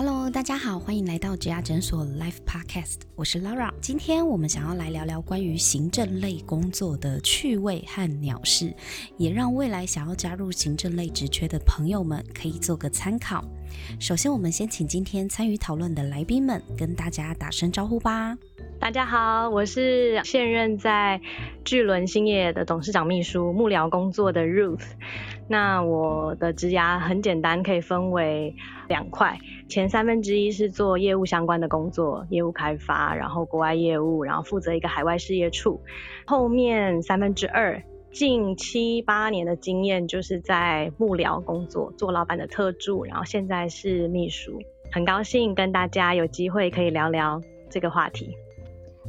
Hello，大家好，欢迎来到职涯诊所 Life Podcast，我是 Laura。今天我们想要来聊聊关于行政类工作的趣味和鸟事，也让未来想要加入行政类职缺的朋友们可以做个参考。首先，我们先请今天参与讨论的来宾们跟大家打声招呼吧。大家好，我是现任在巨轮兴业的董事长秘书幕僚工作的 Ruth。那我的职涯很简单，可以分为两块，前三分之一是做业务相关的工作，业务开发，然后国外业务，然后负责一个海外事业处。后面三分之二，近七八年的经验就是在幕僚工作，做老板的特助，然后现在是秘书。很高兴跟大家有机会可以聊聊这个话题。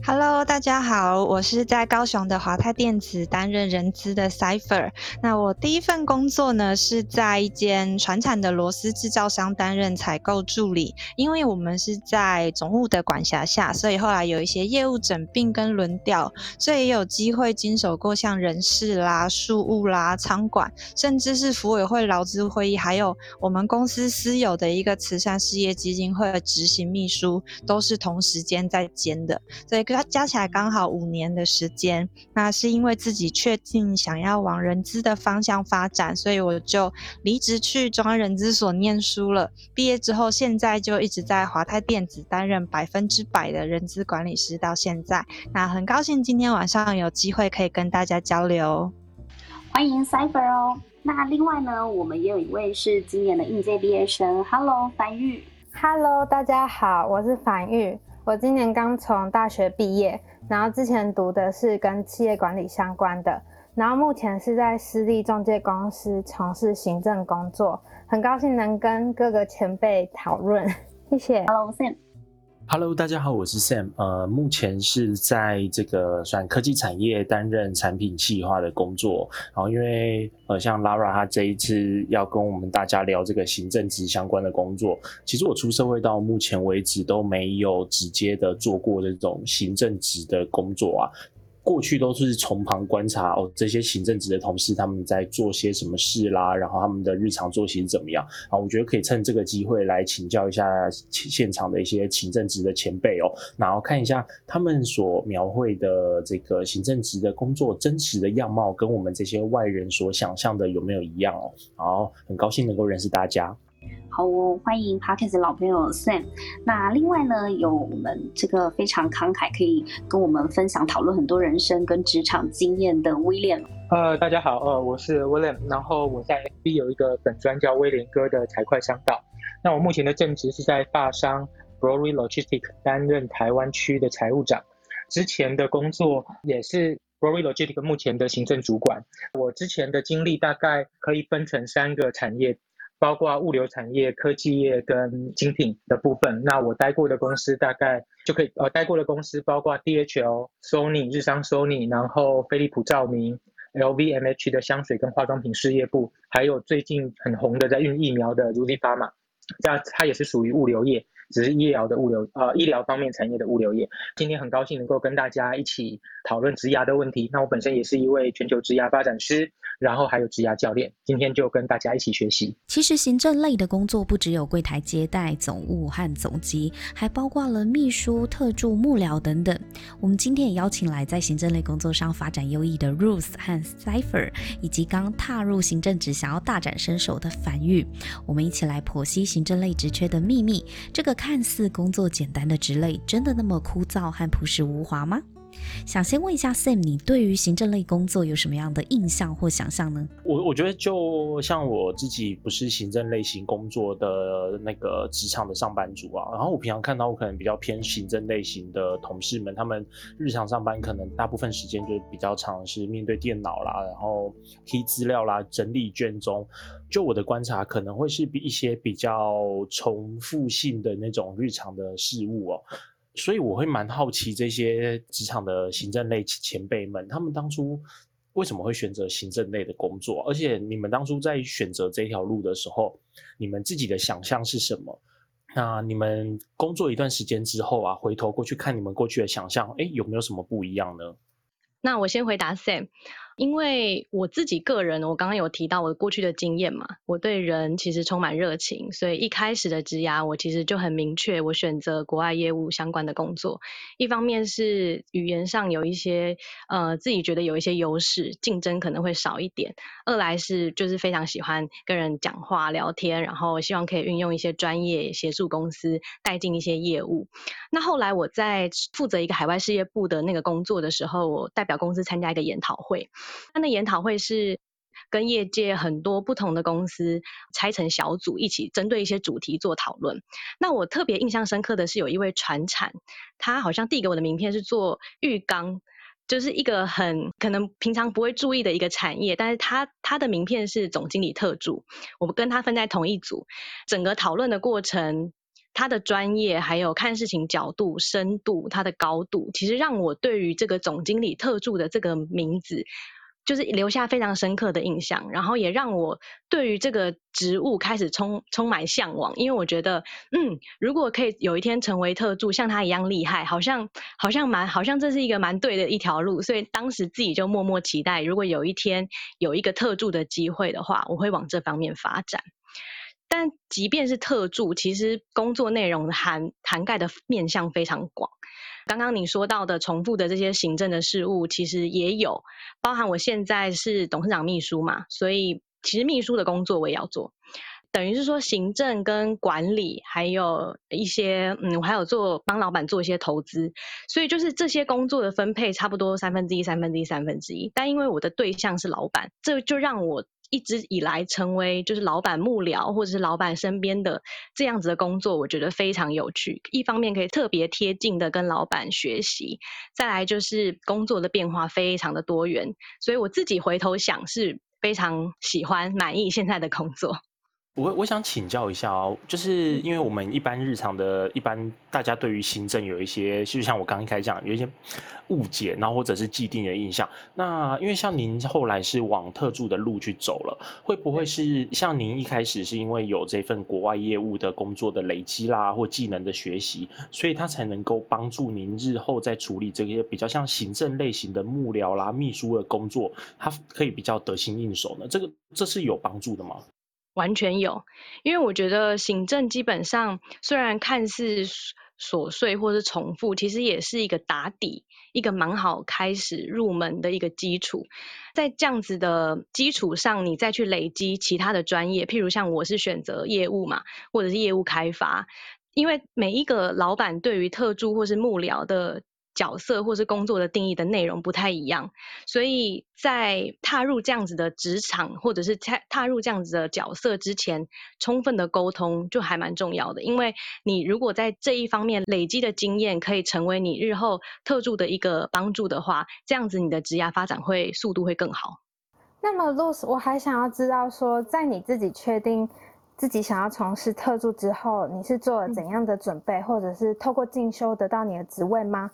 Hello，大家好，我是在高雄的华泰电子担任人资的 Cipher。那我第一份工作呢是在一间传产的螺丝制造商担任采购助理。因为我们是在总务的管辖下，所以后来有一些业务整并跟轮调，所以也有机会经手过像人事啦、事务啦、仓管，甚至是服委会劳资会议，还有我们公司私有的一个慈善事业基金会的执行秘书，都是同时间在兼的，所以。加加起来刚好五年的时间，那是因为自己确定想要往人资的方向发展，所以我就离职去中央人资所念书了。毕业之后，现在就一直在华泰电子担任百分之百的人资管理师，到现在。那很高兴今天晚上有机会可以跟大家交流，欢迎 Cipher 哦。那另外呢，我们也有一位是今年的应届毕业生，Hello 樊玉，Hello 大家好，我是樊玉。我今年刚从大学毕业，然后之前读的是跟企业管理相关的，然后目前是在私立中介公司从事行政工作，很高兴能跟各个前辈讨论，谢谢。Hello Sam。Hello，大家好，我是 Sam。呃，目前是在这个算科技产业担任产品企划的工作。然后，因为呃，像 Lara 她这一次要跟我们大家聊这个行政职相关的工作，其实我出社会到目前为止都没有直接的做过这种行政职的工作啊。过去都是从旁观察哦，这些行政职的同事他们在做些什么事啦，然后他们的日常作息怎么样啊？我觉得可以趁这个机会来请教一下现场的一些行政职的前辈哦，然后看一下他们所描绘的这个行政职的工作真实的样貌，跟我们这些外人所想象的有没有一样哦？好，很高兴能够认识大家。好哦，欢迎 Parkes 老朋友 Sam。那另外呢，有我们这个非常慷慨，可以跟我们分享讨论很多人生跟职场经验的 William。呃，大家好，呃，我是 William，然后我在 FB 有一个本专叫威廉哥的财会商道。那我目前的正职是在大商 Brory Logistic 担任台湾区的财务长，之前的工作也是 Brory Logistic 目前的行政主管。我之前的经历大概可以分成三个产业。包括物流产业、科技业跟精品的部分。那我待过的公司大概就可以，呃，待过的公司包括 DHL、Sony、日商 Sony，然后飞利浦、照明、LVMH 的香水跟化妆品事业部，还有最近很红的在运疫苗的如 u d y Pharma，这它也是属于物流业。只是医疗的物流，呃，医疗方面产业的物流业。今天很高兴能够跟大家一起讨论职涯的问题。那我本身也是一位全球职涯发展师，然后还有职涯教练。今天就跟大家一起学习。其实行政类的工作不只有柜台接待、总务和总机，还包括了秘书、特助、幕僚等等。我们今天也邀请来在行政类工作上发展优异的 Ruth 和 Cipher，以及刚踏入行政职想要大展身手的樊玉，我们一起来剖析行政类职缺的秘密。这个。看似工作简单的职类，真的那么枯燥和朴实无华吗？想先问一下 Sam，你对于行政类工作有什么样的印象或想象呢？我我觉得就像我自己不是行政类型工作的那个职场的上班族啊，然后我平常看到我可能比较偏行政类型的同事们，他们日常上班可能大部分时间就比较长是面对电脑啦，然后批资料啦，整理卷宗。就我的观察，可能会是比一些比较重复性的那种日常的事物哦。所以我会蛮好奇这些职场的行政类前辈们，他们当初为什么会选择行政类的工作？而且你们当初在选择这条路的时候，你们自己的想象是什么？那你们工作一段时间之后啊，回头过去看你们过去的想象，哎，有没有什么不一样呢？那我先回答 Sam。因为我自己个人，我刚刚有提到我过去的经验嘛，我对人其实充满热情，所以一开始的职涯我其实就很明确，我选择国外业务相关的工作。一方面是语言上有一些呃自己觉得有一些优势，竞争可能会少一点；二来是就是非常喜欢跟人讲话聊天，然后希望可以运用一些专业协助公司带进一些业务。那后来我在负责一个海外事业部的那个工作的时候，我代表公司参加一个研讨会。他的研讨会是跟业界很多不同的公司拆成小组，一起针对一些主题做讨论。那我特别印象深刻的是有一位船产，他好像递给我的名片是做浴缸，就是一个很可能平常不会注意的一个产业，但是他他的名片是总经理特助，我们跟他分在同一组。整个讨论的过程，他的专业还有看事情角度、深度、他的高度，其实让我对于这个总经理特助的这个名字。就是留下非常深刻的印象，然后也让我对于这个职务开始充充满向往，因为我觉得，嗯，如果可以有一天成为特助，像他一样厉害，好像好像蛮好像这是一个蛮对的一条路，所以当时自己就默默期待，如果有一天有一个特助的机会的话，我会往这方面发展。但即便是特助，其实工作内容涵涵盖的面向非常广。刚刚你说到的重复的这些行政的事务，其实也有包含。我现在是董事长秘书嘛，所以其实秘书的工作我也要做，等于是说行政跟管理，还有一些嗯，我还有做帮老板做一些投资，所以就是这些工作的分配差不多三分之一、三分之一、三分之一。但因为我的对象是老板，这就让我。一直以来成为就是老板幕僚或者是老板身边的这样子的工作，我觉得非常有趣。一方面可以特别贴近的跟老板学习，再来就是工作的变化非常的多元，所以我自己回头想是非常喜欢满意现在的工作。我我想请教一下哦，就是因为我们一般日常的一般大家对于行政有一些，就像我刚刚开始讲，有一些误解，然后或者是既定的印象。那因为像您后来是往特助的路去走了，会不会是像您一开始是因为有这份国外业务的工作的累积啦，或技能的学习，所以他才能够帮助您日后在处理这些比较像行政类型的幕僚啦、秘书的工作，他可以比较得心应手呢？这个这是有帮助的吗？完全有，因为我觉得行政基本上虽然看似琐碎或是重复，其实也是一个打底，一个蛮好开始入门的一个基础。在这样子的基础上，你再去累积其他的专业，譬如像我是选择业务嘛，或者是业务开发，因为每一个老板对于特助或是幕僚的。角色或是工作的定义的内容不太一样，所以在踏入这样子的职场或者是踏踏入这样子的角色之前，充分的沟通就还蛮重要的。因为你如果在这一方面累积的经验，可以成为你日后特助的一个帮助的话，这样子你的职业发展会速度会更好。那么，Luz，我还想要知道说，在你自己确定自己想要从事特助之后，你是做了怎样的准备，或者是透过进修得到你的职位吗？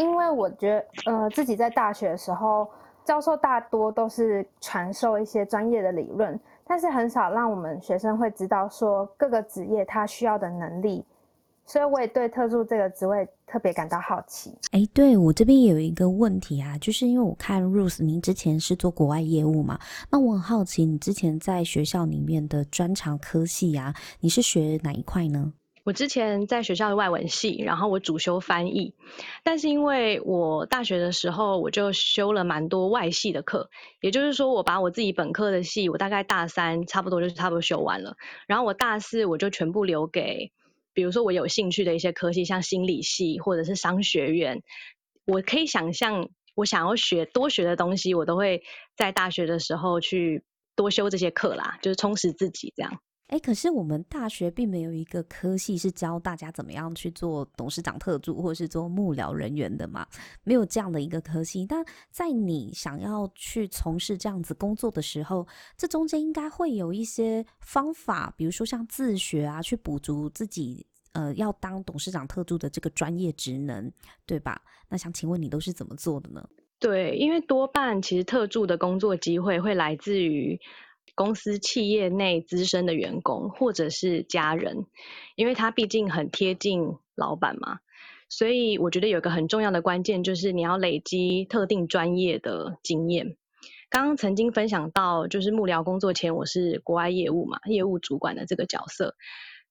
因为我觉得，呃，自己在大学的时候，教授大多都是传授一些专业的理论，但是很少让我们学生会知道说各个职业他需要的能力，所以我也对特助这个职位特别感到好奇。哎，对我这边也有一个问题啊，就是因为我看 Ruth，您之前是做国外业务嘛，那我很好奇，你之前在学校里面的专长科系啊，你是学哪一块呢？我之前在学校的外文系，然后我主修翻译，但是因为我大学的时候我就修了蛮多外系的课，也就是说我把我自己本科的系，我大概大三差不多就是差不多修完了，然后我大四我就全部留给，比如说我有兴趣的一些科系，像心理系或者是商学院，我可以想象我想要学多学的东西，我都会在大学的时候去多修这些课啦，就是充实自己这样。哎，可是我们大学并没有一个科系是教大家怎么样去做董事长特助，或是做幕僚人员的嘛？没有这样的一个科系。但在你想要去从事这样子工作的时候，这中间应该会有一些方法，比如说像自学啊，去补足自己呃要当董事长特助的这个专业职能，对吧？那想请问你都是怎么做的呢？对，因为多半其实特助的工作机会会来自于。公司企业内资深的员工或者是家人，因为他毕竟很贴近老板嘛，所以我觉得有个很重要的关键就是你要累积特定专业的经验。刚刚曾经分享到，就是幕僚工作前我是国外业务嘛，业务主管的这个角色。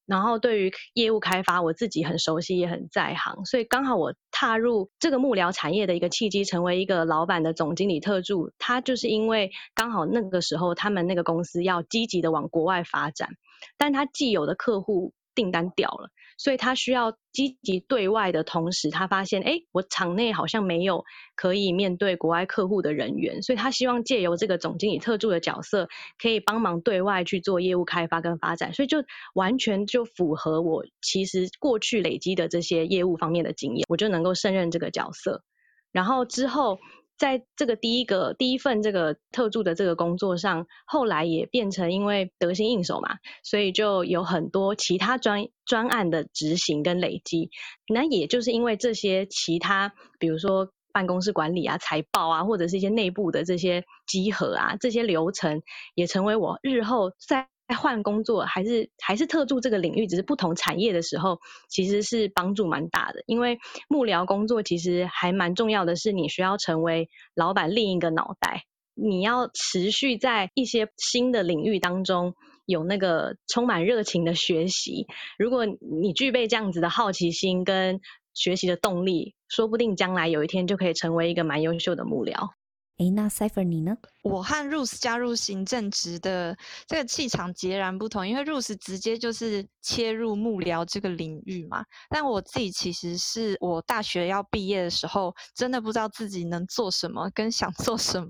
然后对于业务开发，我自己很熟悉，也很在行，所以刚好我踏入这个幕僚产业的一个契机，成为一个老板的总经理特助，他就是因为刚好那个时候他们那个公司要积极的往国外发展，但他既有的客户订单掉了。所以他需要积极对外的同时，他发现，哎，我场内好像没有可以面对国外客户的人员，所以他希望借由这个总经理特助的角色，可以帮忙对外去做业务开发跟发展，所以就完全就符合我其实过去累积的这些业务方面的经验，我就能够胜任这个角色，然后之后。在这个第一个第一份这个特助的这个工作上，后来也变成因为得心应手嘛，所以就有很多其他专专案的执行跟累积。那也就是因为这些其他，比如说办公室管理啊、财报啊，或者是一些内部的这些集合啊，这些流程，也成为我日后在。在换工作还是还是特助这个领域，只是不同产业的时候，其实是帮助蛮大的。因为幕僚工作其实还蛮重要的是，你需要成为老板另一个脑袋，你要持续在一些新的领域当中有那个充满热情的学习。如果你具备这样子的好奇心跟学习的动力，说不定将来有一天就可以成为一个蛮优秀的幕僚。哎，那 c y p h e r 你呢？我和 Rose 加入行政职的这个气场截然不同，因为 Rose 直接就是切入幕僚这个领域嘛。但我自己其实是我大学要毕业的时候，真的不知道自己能做什么，跟想做什么。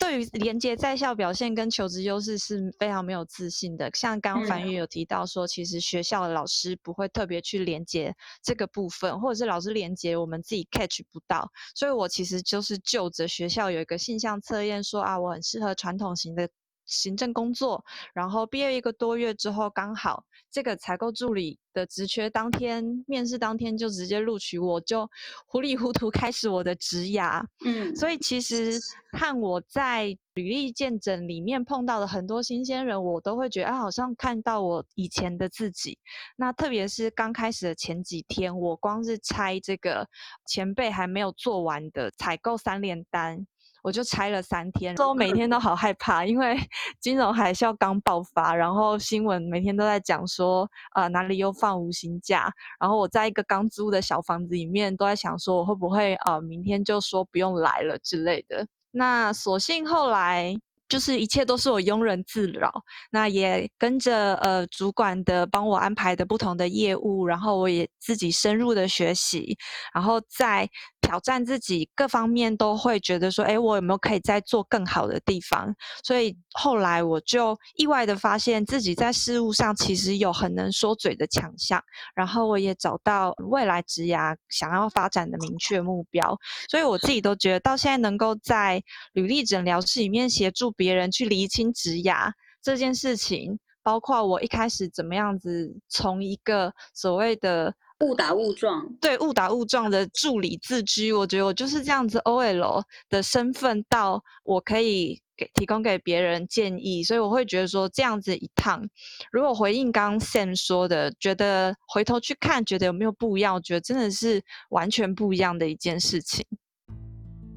对于连接在校表现跟求职优势是非常没有自信的。像刚刚樊宇有提到说，其实学校的老师不会特别去连接这个部分，或者是老师连接我们自己 catch 不到。所以我其实就是就着学校有一个性向测验，说啊，我很适合传统型的。行政工作，然后毕业一个多月之后，刚好这个采购助理的职缺当天面试当天就直接录取，我就糊里糊涂开始我的职涯。嗯，所以其实看我在履历见证里面碰到的很多新鲜人，我都会觉得啊，好像看到我以前的自己。那特别是刚开始的前几天，我光是拆这个前辈还没有做完的采购三连单。我就拆了三天，说每天都 好害怕，因为 金融海啸刚爆发，然后新闻每天都在讲说，呃，哪里又放无薪假，然后我在一个刚租的小房子里面，都在想说，我会不会呃明天就说不用来了之类的。那所幸后来。就是一切都是我庸人自扰，那也跟着呃主管的帮我安排的不同的业务，然后我也自己深入的学习，然后在挑战自己各方面都会觉得说，哎，我有没有可以再做更好的地方？所以后来我就意外的发现自己在事务上其实有很能说嘴的强项，然后我也找到未来职涯想要发展的明确目标，所以我自己都觉得到现在能够在履历诊疗室里面协助。别人去厘清职涯这件事情，包括我一开始怎么样子从一个所谓的误打误撞，对误打误撞的助理自居，我觉得我就是这样子 OL 的身份，到我可以给提供给别人建议，所以我会觉得说这样子一趟，如果回应刚 Sam 说的，觉得回头去看，觉得有没有不一样？我觉得真的是完全不一样的一件事情。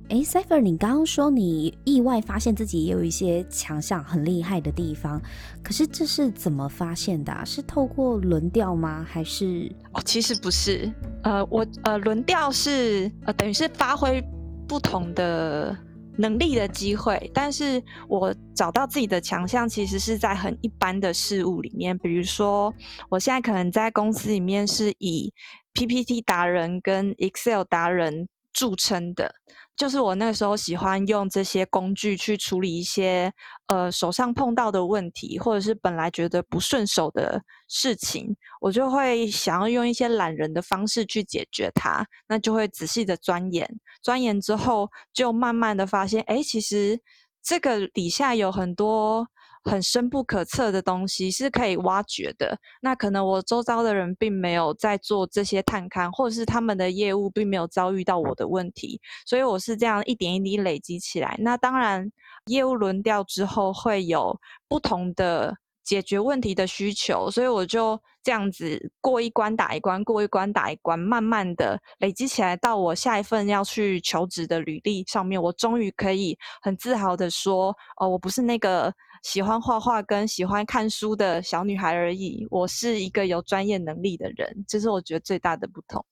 哎，Cipher，你刚刚说你意外发现自己也有一些强项很厉害的地方，可是这是怎么发现的？是透过轮调吗？还是？哦，其实不是。呃，我呃轮调是呃等于是发挥不同的能力的机会，但是我找到自己的强项其实是在很一般的事物里面，比如说我现在可能在公司里面是以 PPT 达人跟 Excel 达人著称的。就是我那个时候喜欢用这些工具去处理一些呃手上碰到的问题，或者是本来觉得不顺手的事情，我就会想要用一些懒人的方式去解决它。那就会仔细的钻研，钻研之后就慢慢的发现，哎，其实这个底下有很多。很深不可测的东西是可以挖掘的。那可能我周遭的人并没有在做这些探勘，或者是他们的业务并没有遭遇到我的问题，所以我是这样一点一滴累积起来。那当然，业务轮调之后会有不同的解决问题的需求，所以我就这样子过一关打一关，过一关打一关，慢慢的累积起来，到我下一份要去求职的履历上面，我终于可以很自豪的说，哦，我不是那个喜欢画画跟喜欢看书的小女孩而已，我是一个有专业能力的人，这是我觉得最大的不同。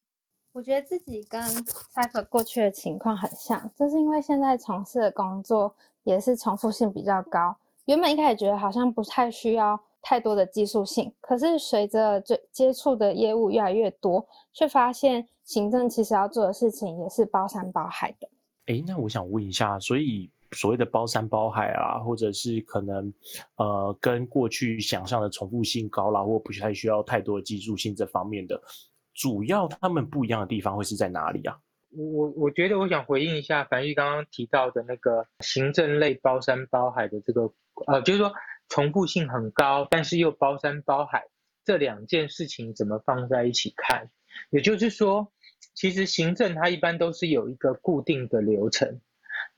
我觉得自己跟 Cypher 过去的情况很像，就是因为现在从事的工作也是重复性比较高。原本一开始觉得好像不太需要太多的技术性，可是随着接接触的业务越来越多，却发现行政其实要做的事情也是包山包海的。哎，那我想问一下，所以所谓的包山包海啊，或者是可能呃跟过去想象的重复性高啦，或不太需要太多的技术性这方面的。主要他们不一样的地方会是在哪里啊？我我觉得我想回应一下樊玉刚刚提到的那个行政类包山包海的这个，呃，就是说重复性很高，但是又包山包海这两件事情怎么放在一起看？也就是说，其实行政它一般都是有一个固定的流程，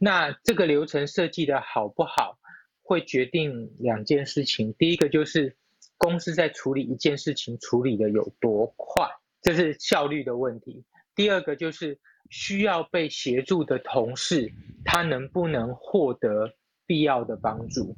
那这个流程设计的好不好，会决定两件事情。第一个就是公司在处理一件事情处理的有多快。这是效率的问题。第二个就是需要被协助的同事，他能不能获得必要的帮助？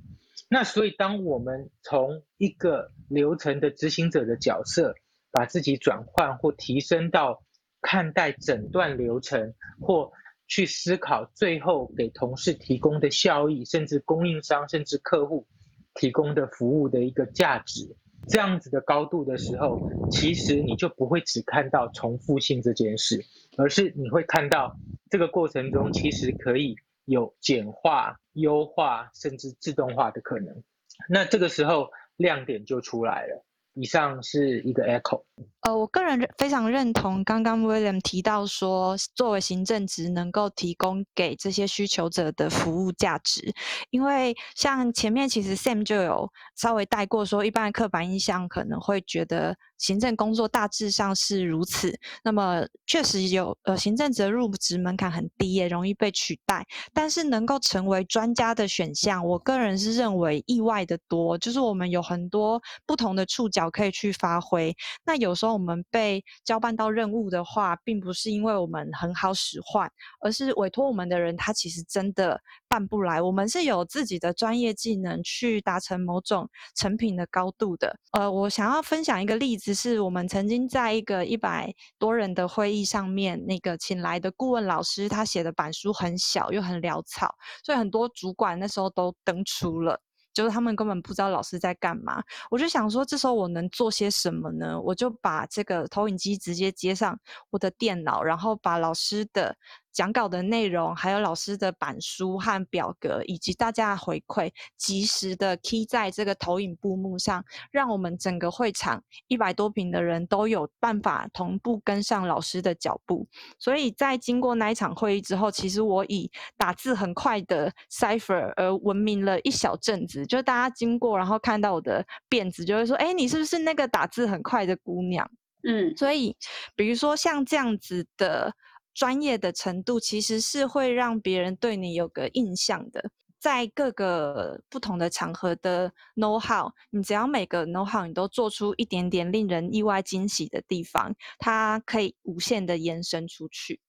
那所以，当我们从一个流程的执行者的角色，把自己转换或提升到看待整段流程，或去思考最后给同事提供的效益，甚至供应商甚至客户提供的服务的一个价值。这样子的高度的时候，其实你就不会只看到重复性这件事，而是你会看到这个过程中其实可以有简化、优化甚至自动化的可能。那这个时候亮点就出来了。以上是一个 echo。呃，我个人非常认同刚刚 William 提到说，作为行政职能够提供给这些需求者的服务价值，因为像前面其实 Sam 就有稍微带过说，一般的刻板印象可能会觉得。行政工作大致上是如此，那么确实有呃，行政职入职门槛很低，也容易被取代。但是能够成为专家的选项，我个人是认为意外的多，就是我们有很多不同的触角可以去发挥。那有时候我们被交办到任务的话，并不是因为我们很好使唤，而是委托我们的人他其实真的办不来。我们是有自己的专业技能去达成某种成品的高度的。呃，我想要分享一个例子。只是我们曾经在一个一百多人的会议上面，那个请来的顾问老师，他写的板书很小又很潦草，所以很多主管那时候都登出了，就是他们根本不知道老师在干嘛。我就想说，这时候我能做些什么呢？我就把这个投影机直接接上我的电脑，然后把老师的。讲稿的内容，还有老师的板书和表格，以及大家的回馈，及时的 key 在这个投影布幕上，让我们整个会场一百多平的人都有办法同步跟上老师的脚步。所以在经过那一场会议之后，其实我以打字很快的 Cipher 而闻名了一小阵子。就大家经过，然后看到我的辫子，就会说：“哎，你是不是那个打字很快的姑娘？”嗯，所以比如说像这样子的。专业的程度其实是会让别人对你有个印象的，在各个不同的场合的 know how，你只要每个 know how 你都做出一点点令人意外惊喜的地方，它可以无限的延伸出去。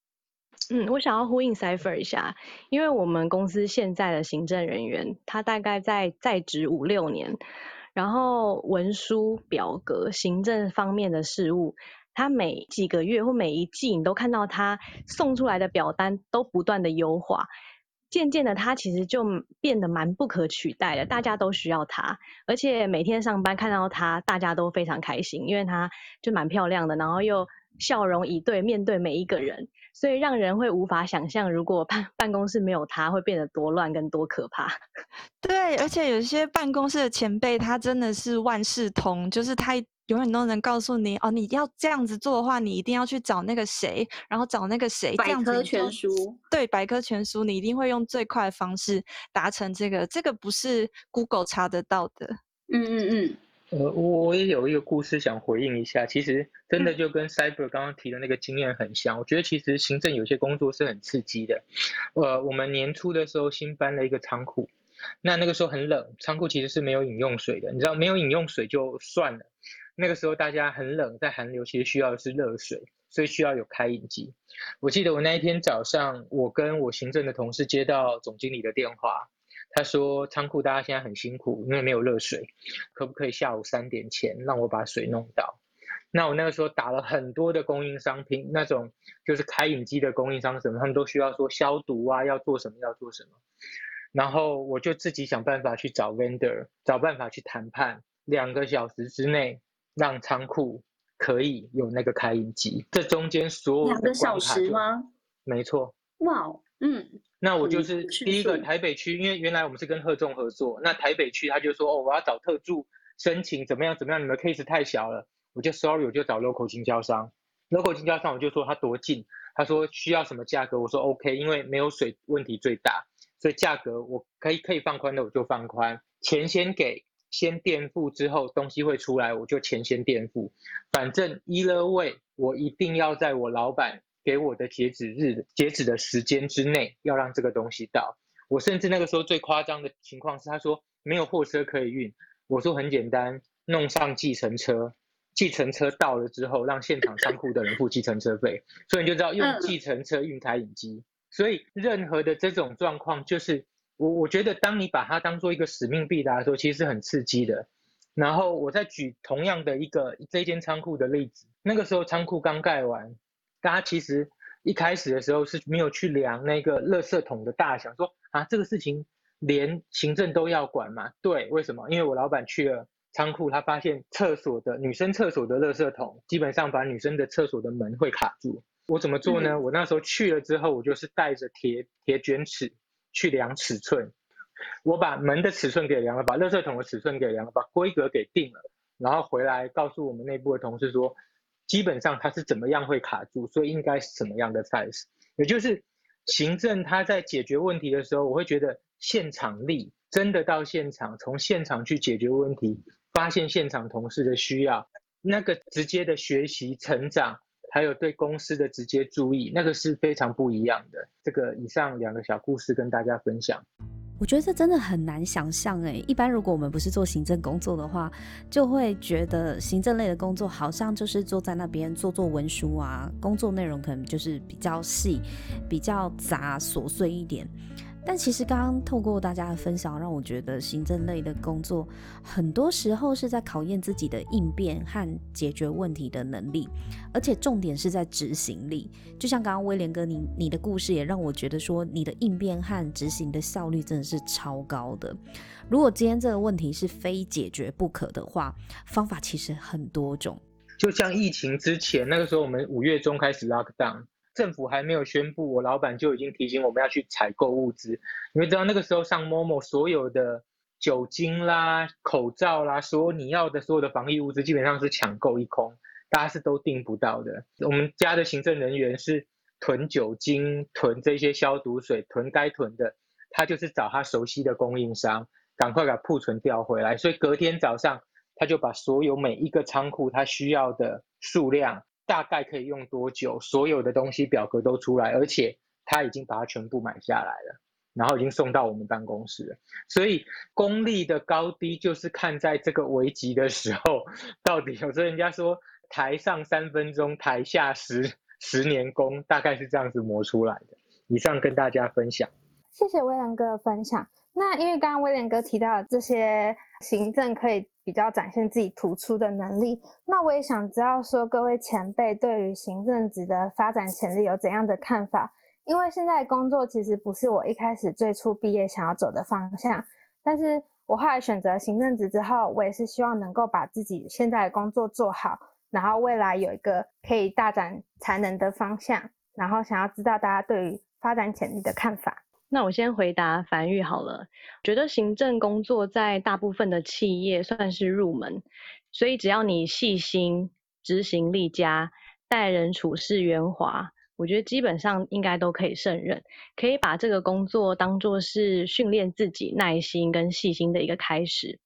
嗯，我想要呼应 Cipher 一下，因为我们公司现在的行政人员，他大概在在职五六年，然后文书、表格、行政方面的事务。他每几个月或每一季，你都看到他送出来的表单都不断的优化，渐渐的他其实就变得蛮不可取代的，大家都需要他，而且每天上班看到他，大家都非常开心，因为他就蛮漂亮的，然后又笑容以对面对每一个人，所以让人会无法想象，如果办 办公室没有他，会变得多乱跟多可怕。对，而且有些办公室的前辈，他真的是万事通，就是他。永远都能告诉你哦，你要这样子做的话，你一定要去找那个谁，然后找那个谁，百科全书。对，百科全书，你一定会用最快的方式达成这个，这个不是 Google 查得到的。嗯嗯嗯。呃，我我也有一个故事想回应一下，其实真的就跟 Cyber 刚刚提的那个经验很像。我觉得其实行政有些工作是很刺激的。呃，我们年初的时候新搬了一个仓库，那那个时候很冷，仓库其实是没有饮用水的。你知道，没有饮用水就算了，那个时候大家很冷，在寒流，其实需要的是热水，所以需要有开饮机。我记得我那一天早上，我跟我行政的同事接到总经理的电话，他说仓库大家现在很辛苦，因为没有热水，可不可以下午三点前让我把水弄到？那我那个时候打了很多的供应商，品，那种就是开饮机的供应商什么，他们都需要说消毒啊，要做什么要做什么。然后我就自己想办法去找 vendor，找办法去谈判，两个小时之内让仓库可以有那个开饮机。这中间所有两个小时吗？没错。哇，嗯。那我就是第一个台北区，因为原来我们是跟贺众合作，那台北区他就说哦，我要找特助申请怎么样怎么样，你们 case 太小了。我就 sorry，我就找 local 经销商，local 经销商我就说他多近，他说需要什么价格，我说 OK，因为没有水问题最大，所以价格我可以可以放宽的我就放宽，钱先给，先垫付之后东西会出来，我就钱先垫付，反正 either way 我一定要在我老板给我的截止日截止的时间之内要让这个东西到，我甚至那个时候最夸张的情况是他说没有货车可以运，我说很简单，弄上计程车。计程车到了之后，让现场仓库的人付计程车费，所以你就知道用计程车运台影机。所以任何的这种状况，就是我我觉得，当你把它当做一个使命必达的时候，其实是很刺激的。然后我再举同样的一个这间仓库的例子，那个时候仓库刚盖完，大家其实一开始的时候是没有去量那个垃圾桶的大小，说啊这个事情连行政都要管嘛？对，为什么？因为我老板去了。仓库，他发现厕所的女生厕所的垃圾桶，基本上把女生的厕所的门会卡住。我怎么做呢？我那时候去了之后，我就是带着铁铁卷尺去量尺寸。我把门的尺寸给量了，把垃圾桶的尺寸给量了，把规格给定了，然后回来告诉我们内部的同事说，基本上它是怎么样会卡住，所以应该是什么样的 size。也就是行政他在解决问题的时候，我会觉得现场力真的到现场，从现场去解决问题。发现现场同事的需要，那个直接的学习成长，还有对公司的直接注意，那个是非常不一样的。这个以上两个小故事跟大家分享。我觉得这真的很难想象哎。一般如果我们不是做行政工作的话，就会觉得行政类的工作好像就是坐在那边做做文书啊，工作内容可能就是比较细、比较杂、琐碎一点。但其实刚刚透过大家的分享，让我觉得行政类的工作很多时候是在考验自己的应变和解决问题的能力，而且重点是在执行力。就像刚刚威廉哥你你的故事也让我觉得说，你的应变和执行的效率真的是超高的。如果今天这个问题是非解决不可的话，方法其实很多种。就像疫情之前那个时候，我们五月中开始 lock down。政府还没有宣布，我老板就已经提醒我们要去采购物资。你们知道那个时候上 Momo 所有的酒精啦、口罩啦，所有你要的所有的防疫物资基本上是抢购一空，大家是都订不到的。我们家的行政人员是囤酒精、囤这些消毒水、囤该囤的，他就是找他熟悉的供应商，赶快把库存调回来。所以隔天早上他就把所有每一个仓库他需要的数量。大概可以用多久？所有的东西表格都出来，而且他已经把它全部买下来了，然后已经送到我们办公室了。所以功力的高低就是看在这个危急的时候，到底有时候人家说台上三分钟，台下十十年功，大概是这样子磨出来的。以上跟大家分享，谢谢威廉哥的分享。那因为刚刚威廉哥提到这些行政可以比较展现自己突出的能力，那我也想知道说各位前辈对于行政职的发展潜力有怎样的看法？因为现在工作其实不是我一开始最初毕业想要走的方向，但是我后来选择行政职之后，我也是希望能够把自己现在的工作做好，然后未来有一个可以大展才能的方向，然后想要知道大家对于发展潜力的看法。那我先回答樊玉好了。觉得行政工作在大部分的企业算是入门，所以只要你细心、执行力佳、待人处事圆滑，我觉得基本上应该都可以胜任。可以把这个工作当做是训练自己耐心跟细心的一个开始。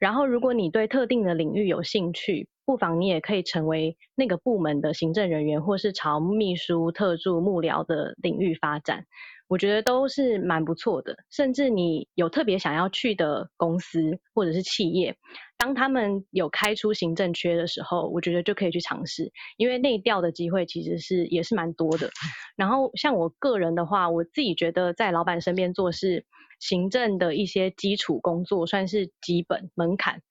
然后，如果你对特定的领域有兴趣，不妨你也可以成为那个部门的行政人员，或是朝秘书、特助、幕僚的领域发展。我觉得都是蛮不错的，甚至你有特别想要去的公司或者是企业，当他们有开出行政缺的时候，我觉得就可以去尝试，因为内调的机会其实是也是蛮多的。然后像我个人的话，我自己觉得在老板身边做事，行政的一些基础工作算是基本门槛，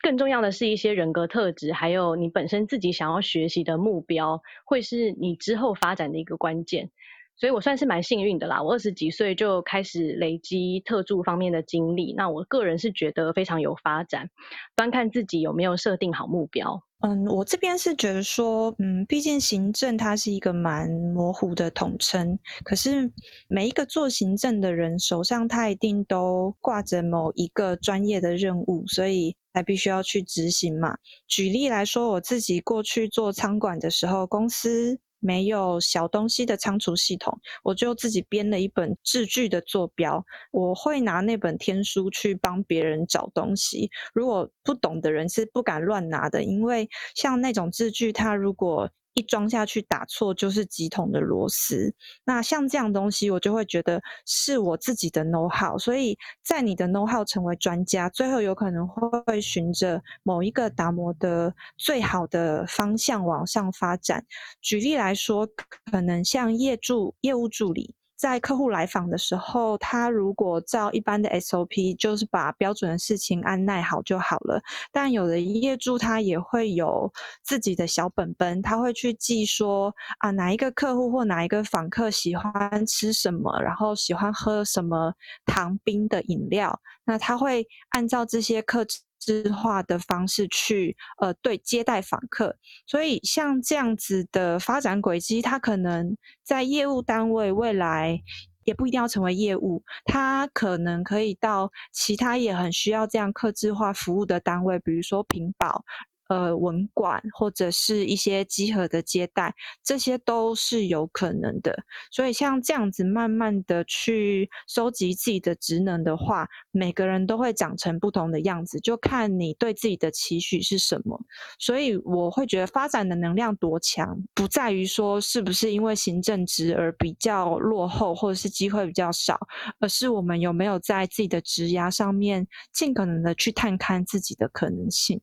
更重要的是一些人格特质，还有你本身自己想要学习的目标，会是你之后发展的一个关键。所以我算是蛮幸运的啦，我二十几岁就开始累积特助方面的经历，那我个人是觉得非常有发展，端看自己有没有设定好目标。嗯，我这边是觉得说，嗯，毕竟行政它是一个蛮模糊的统称，可是每一个做行政的人手上他一定都挂着某一个专业的任务，所以才必须要去执行嘛。举例来说，我自己过去做仓管的时候，公司。没有小东西的仓储系统，我就自己编了一本字句的坐标。我会拿那本天书去帮别人找东西。如果不懂的人是不敢乱拿的，因为像那种字句，它如果一装下去打错就是几桶的螺丝，那像这样东西我就会觉得是我自己的 know how，所以在你的 know how 成为专家，最后有可能会循着某一个打磨的最好的方向往上发展。举例来说，可能像业助、业务助理。在客户来访的时候，他如果照一般的 SOP，就是把标准的事情按耐好就好了。但有的业主他也会有自己的小本本，他会去记说啊哪一个客户或哪一个访客喜欢吃什么，然后喜欢喝什么糖冰的饮料，那他会按照这些客制化的方式去呃对接待访客，所以像这样子的发展轨迹，它可能在业务单位未来也不一定要成为业务，他可能可以到其他也很需要这样客制化服务的单位，比如说屏保。呃，文管或者是一些集合的接待，这些都是有可能的。所以像这样子慢慢的去收集自己的职能的话，每个人都会长成不同的样子，就看你对自己的期许是什么。所以我会觉得发展的能量多强，不在于说是不是因为行政职而比较落后，或者是机会比较少，而是我们有没有在自己的职涯上面尽可能的去探看自己的可能性。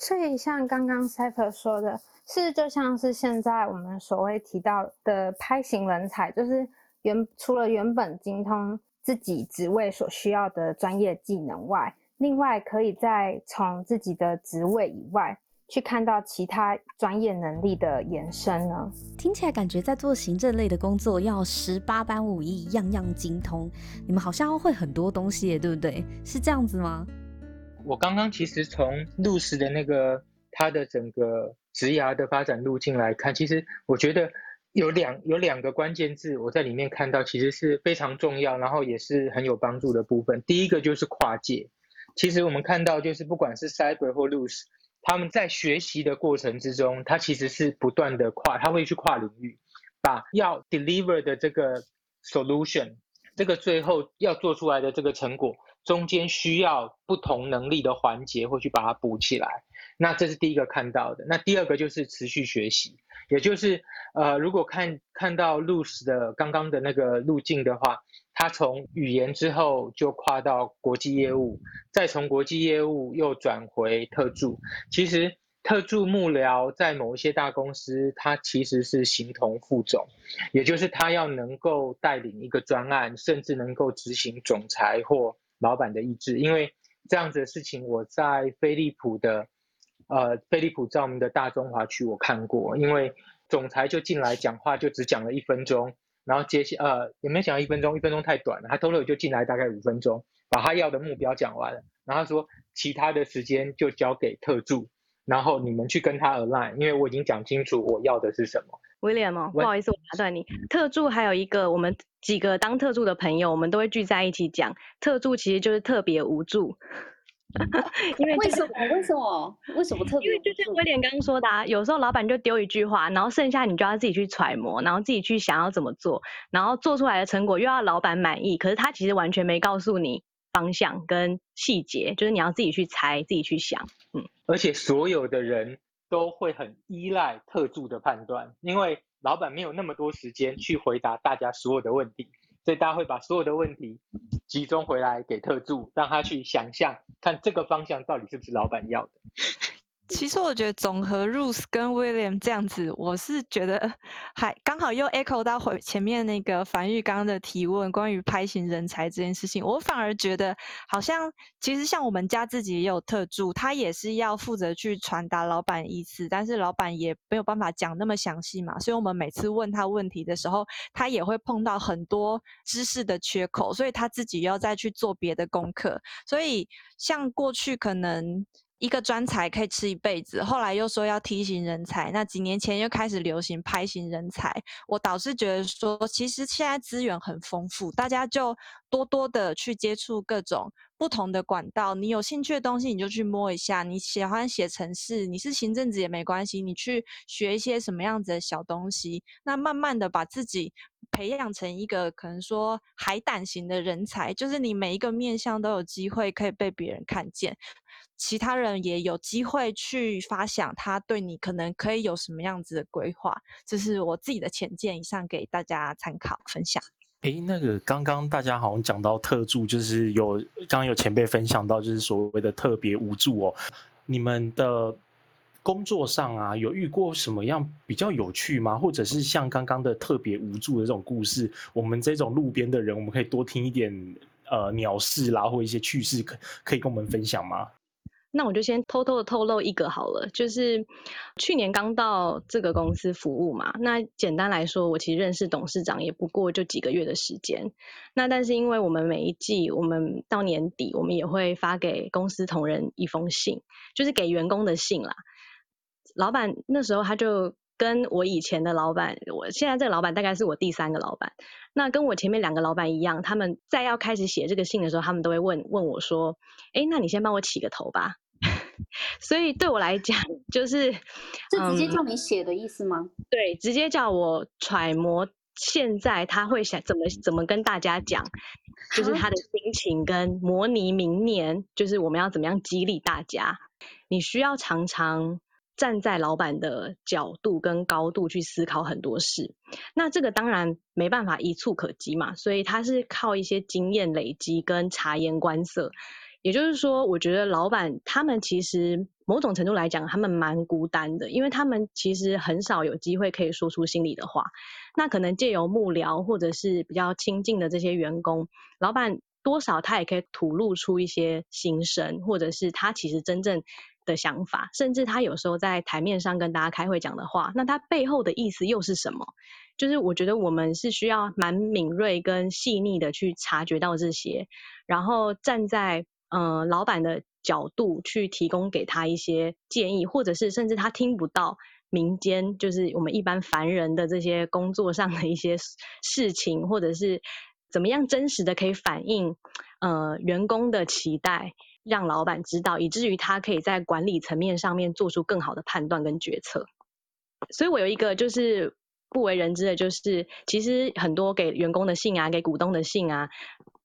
所以，像刚刚 Cipher 说的，是就像是现在我们所谓提到的拍型人才，就是原除了原本精通自己职位所需要的专业技能外，另外可以再从自己的职位以外去看到其他专业能力的延伸呢？听起来感觉在做行政类的工作要十八般武艺，样样精通。你们好像会很多东西，对不对？是这样子吗？我刚刚其实从露丝的那个他的整个职涯的发展路径来看，其实我觉得有两有两个关键字我在里面看到，其实是非常重要，然后也是很有帮助的部分。第一个就是跨界，其实我们看到就是不管是 Cyber 或 Lose，他们在学习的过程之中，他其实是不断的跨，他会去跨领域，把要 deliver 的这个 solution，这个最后要做出来的这个成果。中间需要不同能力的环节，会去把它补起来。那这是第一个看到的。那第二个就是持续学习，也就是呃，如果看看到 l u c 的刚刚的那个路径的话，他从语言之后就跨到国际业务，再从国际业务又转回特助。其实特助幕僚在某一些大公司，它其实是形同副总，也就是他要能够带领一个专案，甚至能够执行总裁或老板的意志，因为这样子的事情，我在飞利浦的，呃，飞利浦照明的大中华区我看过，因为总裁就进来讲话，就只讲了一分钟，然后接下呃也没讲一分钟，一分钟太短了，他偷偷就进来大概五分钟，把他要的目标讲完了，然后他说其他的时间就交给特助，然后你们去跟他 align，因为我已经讲清楚我要的是什么。威廉哦，不好意思，我打断你。特助还有一个，我们几个当特助的朋友，我们都会聚在一起讲，特助其实就是特别无助。因为为什么？为什么？为什么特别？因为就像威廉刚刚说的，啊，有时候老板就丢一句话，然后剩下你就要自己去揣摩，然后自己去想要怎么做，然后做出来的成果又要老板满意，可是他其实完全没告诉你方向跟细节，就是你要自己去猜，自己去想。嗯，而且所有的人。都会很依赖特助的判断，因为老板没有那么多时间去回答大家所有的问题，所以大家会把所有的问题集中回来给特助，让他去想象，看这个方向到底是不是老板要的。其实我觉得总和 Ruth 跟 William 这样子，我是觉得还刚好又 echo 到回前面那个樊玉刚的提问，关于拍型人才这件事情，我反而觉得好像其实像我们家自己也有特助，他也是要负责去传达老板意思，但是老板也没有办法讲那么详细嘛，所以我们每次问他问题的时候，他也会碰到很多知识的缺口，所以他自己要再去做别的功课，所以像过去可能。一个专才可以吃一辈子，后来又说要梯形人才，那几年前又开始流行拍型人才。我倒是觉得说，其实现在资源很丰富，大家就多多的去接触各种不同的管道。你有兴趣的东西，你就去摸一下。你喜欢写程式，你是行政职也没关系，你去学一些什么样子的小东西，那慢慢的把自己培养成一个可能说海胆型的人才，就是你每一个面向都有机会可以被别人看见。其他人也有机会去发想，他对你可能可以有什么样子的规划，这是我自己的浅见，以上给大家参考分享。哎，那个刚刚大家好像讲到特助，就是有刚刚有前辈分享到，就是所谓的特别无助哦。你们的工作上啊，有遇过什么样比较有趣吗？或者是像刚刚的特别无助的这种故事，我们这种路边的人，我们可以多听一点呃鸟事啦，或一些趣事，可可以跟我们分享吗？那我就先偷偷的透露一个好了，就是去年刚到这个公司服务嘛。那简单来说，我其实认识董事长也不过就几个月的时间。那但是因为我们每一季，我们到年底，我们也会发给公司同仁一封信，就是给员工的信啦。老板那时候他就跟我以前的老板，我现在这个老板大概是我第三个老板。那跟我前面两个老板一样，他们在要开始写这个信的时候，他们都会问问我说：“哎，那你先帮我起个头吧。”所以对我来讲，就是这直接叫你写的意思吗？对，直接叫我揣摩现在他会想怎么怎么跟大家讲，就是他的心情跟模拟明年，就是我们要怎么样激励大家。你需要常常站在老板的角度跟高度去思考很多事。那这个当然没办法一触可及嘛，所以他是靠一些经验累积跟察言观色。也就是说，我觉得老板他们其实某种程度来讲，他们蛮孤单的，因为他们其实很少有机会可以说出心里的话。那可能借由幕僚或者是比较亲近的这些员工，老板多少他也可以吐露出一些心声，或者是他其实真正的想法，甚至他有时候在台面上跟大家开会讲的话，那他背后的意思又是什么？就是我觉得我们是需要蛮敏锐跟细腻的去察觉到这些，然后站在。呃，老板的角度去提供给他一些建议，或者是甚至他听不到民间，就是我们一般凡人的这些工作上的一些事情，或者是怎么样真实的可以反映呃员工的期待，让老板知道，以至于他可以在管理层面上面做出更好的判断跟决策。所以我有一个就是不为人知的，就是其实很多给员工的信啊，给股东的信啊。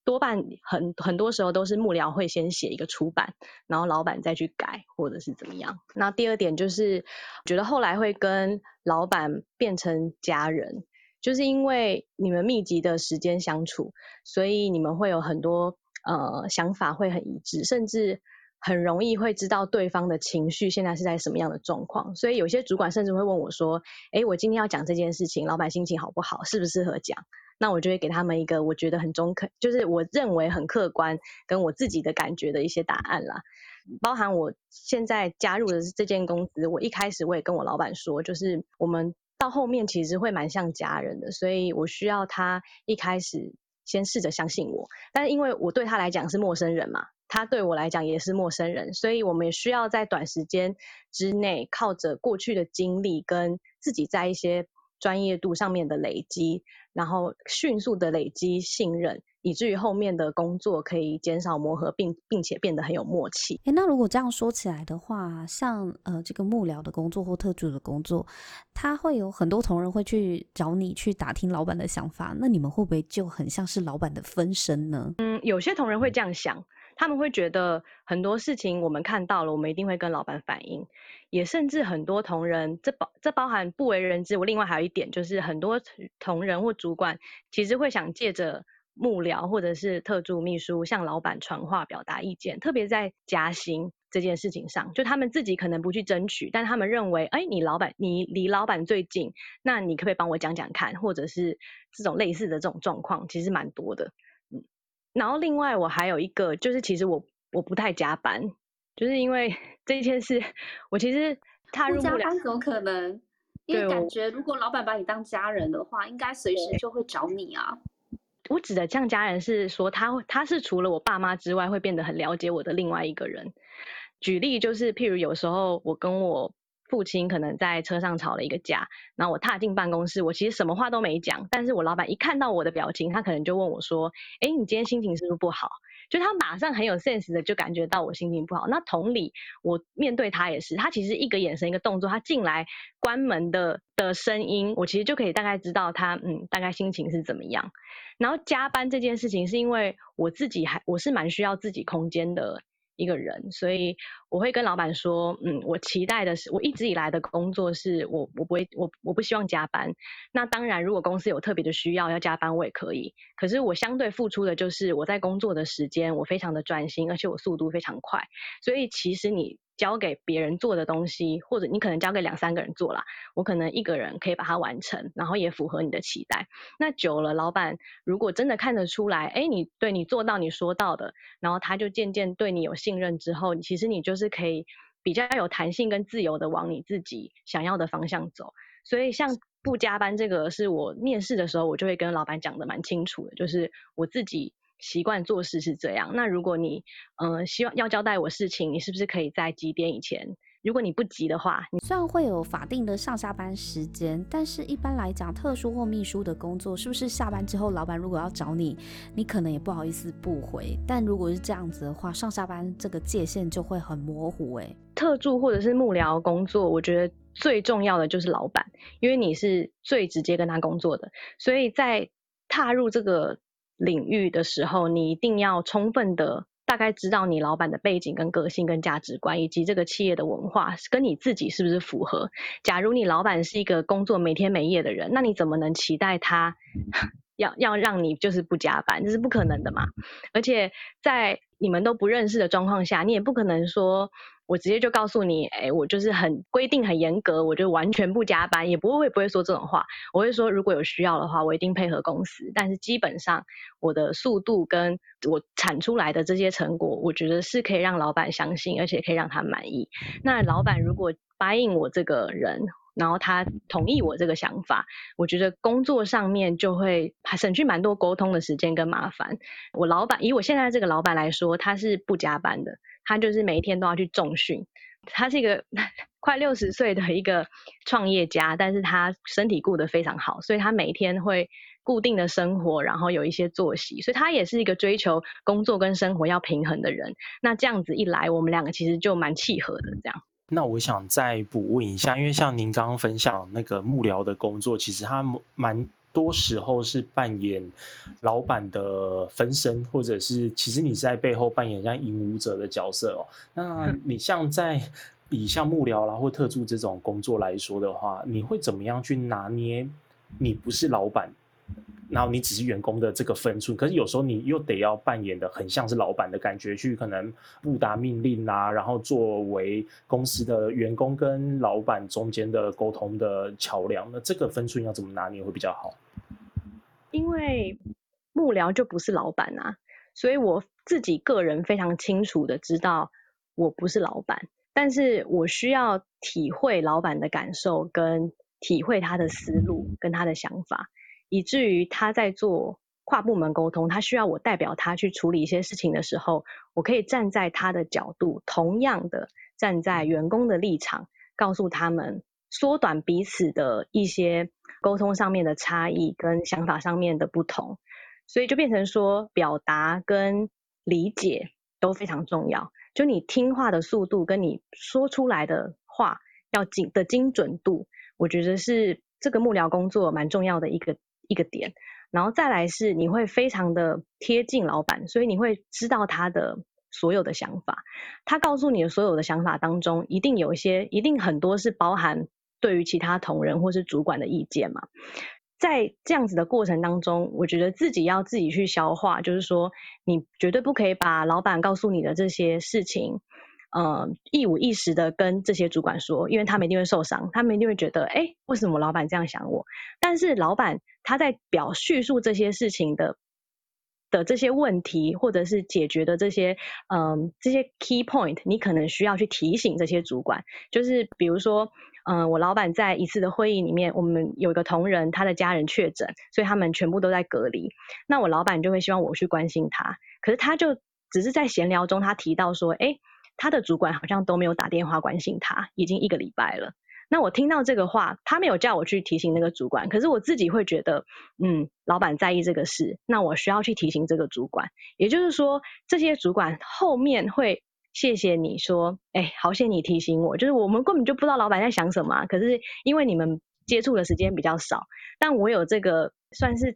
多半很很多时候都是幕僚会先写一个出版，然后老板再去改或者是怎么样。那第二点就是，觉得后来会跟老板变成家人，就是因为你们密集的时间相处，所以你们会有很多呃想法会很一致，甚至很容易会知道对方的情绪现在是在什么样的状况。所以有些主管甚至会问我说：“哎，我今天要讲这件事情，老板心情好不好？适不适合讲？”那我就会给他们一个我觉得很中肯，就是我认为很客观，跟我自己的感觉的一些答案啦。包含我现在加入的是这间公司，我一开始我也跟我老板说，就是我们到后面其实会蛮像家人的，所以我需要他一开始先试着相信我。但是因为我对他来讲是陌生人嘛，他对我来讲也是陌生人，所以我们也需要在短时间之内，靠着过去的经历跟自己在一些。专业度上面的累积，然后迅速的累积信任，以至于后面的工作可以减少磨合，并并且变得很有默契。诶，那如果这样说起来的话，像呃这个幕僚的工作或特助的工作，他会有很多同仁会去找你去打听老板的想法，那你们会不会就很像是老板的分身呢？嗯，有些同仁会这样想。他们会觉得很多事情我们看到了，我们一定会跟老板反映，也甚至很多同仁，这包这包含不为人知。我另外还有一点就是，很多同仁或主管其实会想借着幕僚或者是特助秘书向老板传话表达意见，特别在加薪这件事情上，就他们自己可能不去争取，但他们认为，哎，你老板你离老板最近，那你可不可以帮我讲讲看，或者是这种类似的这种状况，其实蛮多的。然后另外我还有一个，就是其实我我不太加班，就是因为 这件事，我其实踏入不加班怎么可能？因为感觉如果老板把你当家人的话，应该随时就会找你啊。我指的像家人是说，他他是除了我爸妈之外，会变得很了解我的另外一个人。举例就是，譬如有时候我跟我。父亲可能在车上吵了一个架，然后我踏进办公室，我其实什么话都没讲，但是我老板一看到我的表情，他可能就问我说：“哎，你今天心情是不是不好？”就他马上很有 sense 的就感觉到我心情不好。那同理，我面对他也是，他其实一个眼神一个动作，他进来关门的的声音，我其实就可以大概知道他嗯大概心情是怎么样。然后加班这件事情，是因为我自己还我是蛮需要自己空间的。一个人，所以我会跟老板说，嗯，我期待的是，我一直以来的工作是我我不会我我不希望加班。那当然，如果公司有特别的需要要加班，我也可以。可是我相对付出的就是我在工作的时间，我非常的专心，而且我速度非常快。所以其实你。交给别人做的东西，或者你可能交给两三个人做啦，我可能一个人可以把它完成，然后也符合你的期待。那久了，老板如果真的看得出来，哎，你对你做到你说到的，然后他就渐渐对你有信任之后，其实你就是可以比较有弹性跟自由的往你自己想要的方向走。所以像不加班这个，是我面试的时候我就会跟老板讲的蛮清楚的，就是我自己。习惯做事是这样。那如果你嗯希望要交代我事情，你是不是可以在几点以前？如果你不急的话，你虽然会有法定的上下班时间，但是一般来讲，特殊或秘书的工作，是不是下班之后，老板如果要找你，你可能也不好意思不回。但如果是这样子的话，上下班这个界限就会很模糊。诶，特助或者是幕僚工作，我觉得最重要的就是老板，因为你是最直接跟他工作的，所以在踏入这个。领域的时候，你一定要充分的大概知道你老板的背景、跟个性、跟价值观，以及这个企业的文化跟你自己是不是符合。假如你老板是一个工作没天没夜的人，那你怎么能期待他要要让你就是不加班？这是不可能的嘛。而且在你们都不认识的状况下，你也不可能说。我直接就告诉你，哎，我就是很规定很严格，我就完全不加班，也不会不会说这种话。我会说，如果有需要的话，我一定配合公司。但是基本上，我的速度跟我产出来的这些成果，我觉得是可以让老板相信，而且可以让他满意。那老板如果答应我这个人，然后他同意我这个想法，我觉得工作上面就会省去蛮多沟通的时间跟麻烦。我老板以我现在这个老板来说，他是不加班的。他就是每一天都要去重训，他是一个 快六十岁的一个创业家，但是他身体顾得非常好，所以他每一天会固定的生活，然后有一些作息，所以他也是一个追求工作跟生活要平衡的人。那这样子一来，我们两个其实就蛮契合的。这样，那我想再补问一下，因为像您刚刚分享那个幕僚的工作，其实他蛮。多时候是扮演老板的分身，或者是其实你在背后扮演像引舞者的角色哦。那你像在以像幕僚啦或特助这种工作来说的话，你会怎么样去拿捏？你不是老板。然后你只是员工的这个分寸，可是有时候你又得要扮演的很像是老板的感觉，去可能布达命令啊，然后作为公司的员工跟老板中间的沟通的桥梁。那这个分寸要怎么拿捏会比较好？因为幕僚就不是老板啊，所以我自己个人非常清楚的知道我不是老板，但是我需要体会老板的感受，跟体会他的思路跟他的想法。以至于他在做跨部门沟通，他需要我代表他去处理一些事情的时候，我可以站在他的角度，同样的站在员工的立场，告诉他们缩短彼此的一些沟通上面的差异跟想法上面的不同，所以就变成说表达跟理解都非常重要。就你听话的速度跟你说出来的话要精的精准度，我觉得是这个幕僚工作蛮重要的一个。一个点，然后再来是你会非常的贴近老板，所以你会知道他的所有的想法。他告诉你的所有的想法当中，一定有一些，一定很多是包含对于其他同仁或是主管的意见嘛。在这样子的过程当中，我觉得自己要自己去消化，就是说，你绝对不可以把老板告诉你的这些事情。呃，一五一十的跟这些主管说，因为他们一定会受伤，他们一定会觉得，哎，为什么老板这样想我？但是老板他在表叙述这些事情的的这些问题，或者是解决的这些，嗯，这些 key point，你可能需要去提醒这些主管，就是比如说，嗯，我老板在一次的会议里面，我们有一个同仁，他的家人确诊，所以他们全部都在隔离，那我老板就会希望我去关心他，可是他就只是在闲聊中，他提到说，哎。他的主管好像都没有打电话关心他，已经一个礼拜了。那我听到这个话，他没有叫我去提醒那个主管，可是我自己会觉得，嗯，老板在意这个事，那我需要去提醒这个主管。也就是说，这些主管后面会谢谢你说，哎，好谢你提醒我，就是我们根本就不知道老板在想什么，可是因为你们接触的时间比较少，但我有这个算是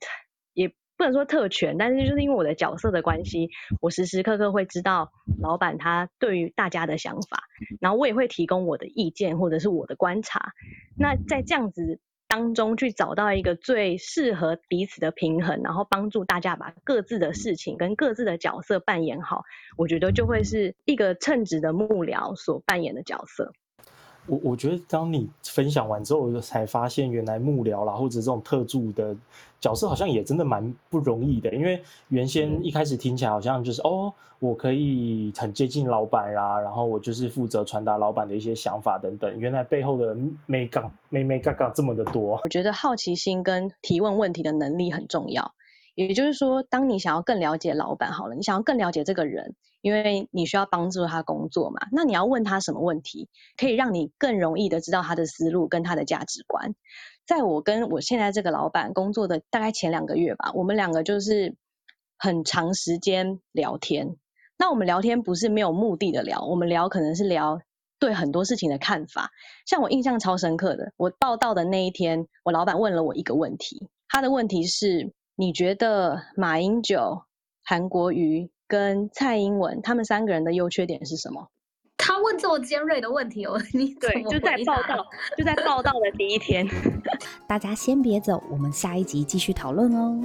也。不能说特权，但是就是因为我的角色的关系，我时时刻刻会知道老板他对于大家的想法，然后我也会提供我的意见或者是我的观察。那在这样子当中去找到一个最适合彼此的平衡，然后帮助大家把各自的事情跟各自的角色扮演好，我觉得就会是一个称职的幕僚所扮演的角色。我我觉得当你分享完之后，我才发现原来幕僚啦，或者这种特助的角色，好像也真的蛮不容易的。因为原先一开始听起来好像就是哦，我可以很接近老板啦，然后我就是负责传达老板的一些想法等等。原来背后的没杠没没杠杠这么的多。我觉得好奇心跟提问问题的能力很重要。也就是说，当你想要更了解老板好了，你想要更了解这个人。因为你需要帮助他工作嘛，那你要问他什么问题，可以让你更容易的知道他的思路跟他的价值观。在我跟我现在这个老板工作的大概前两个月吧，我们两个就是很长时间聊天。那我们聊天不是没有目的的聊，我们聊可能是聊对很多事情的看法。像我印象超深刻的，我报道的那一天，我老板问了我一个问题，他的问题是：你觉得马英九、韩国瑜？跟蔡英文他们三个人的优缺点是什么？他问这么尖锐的问题哦，你对，就在报道，就在报道的第一天。大家先别走，我们下一集继续讨论哦。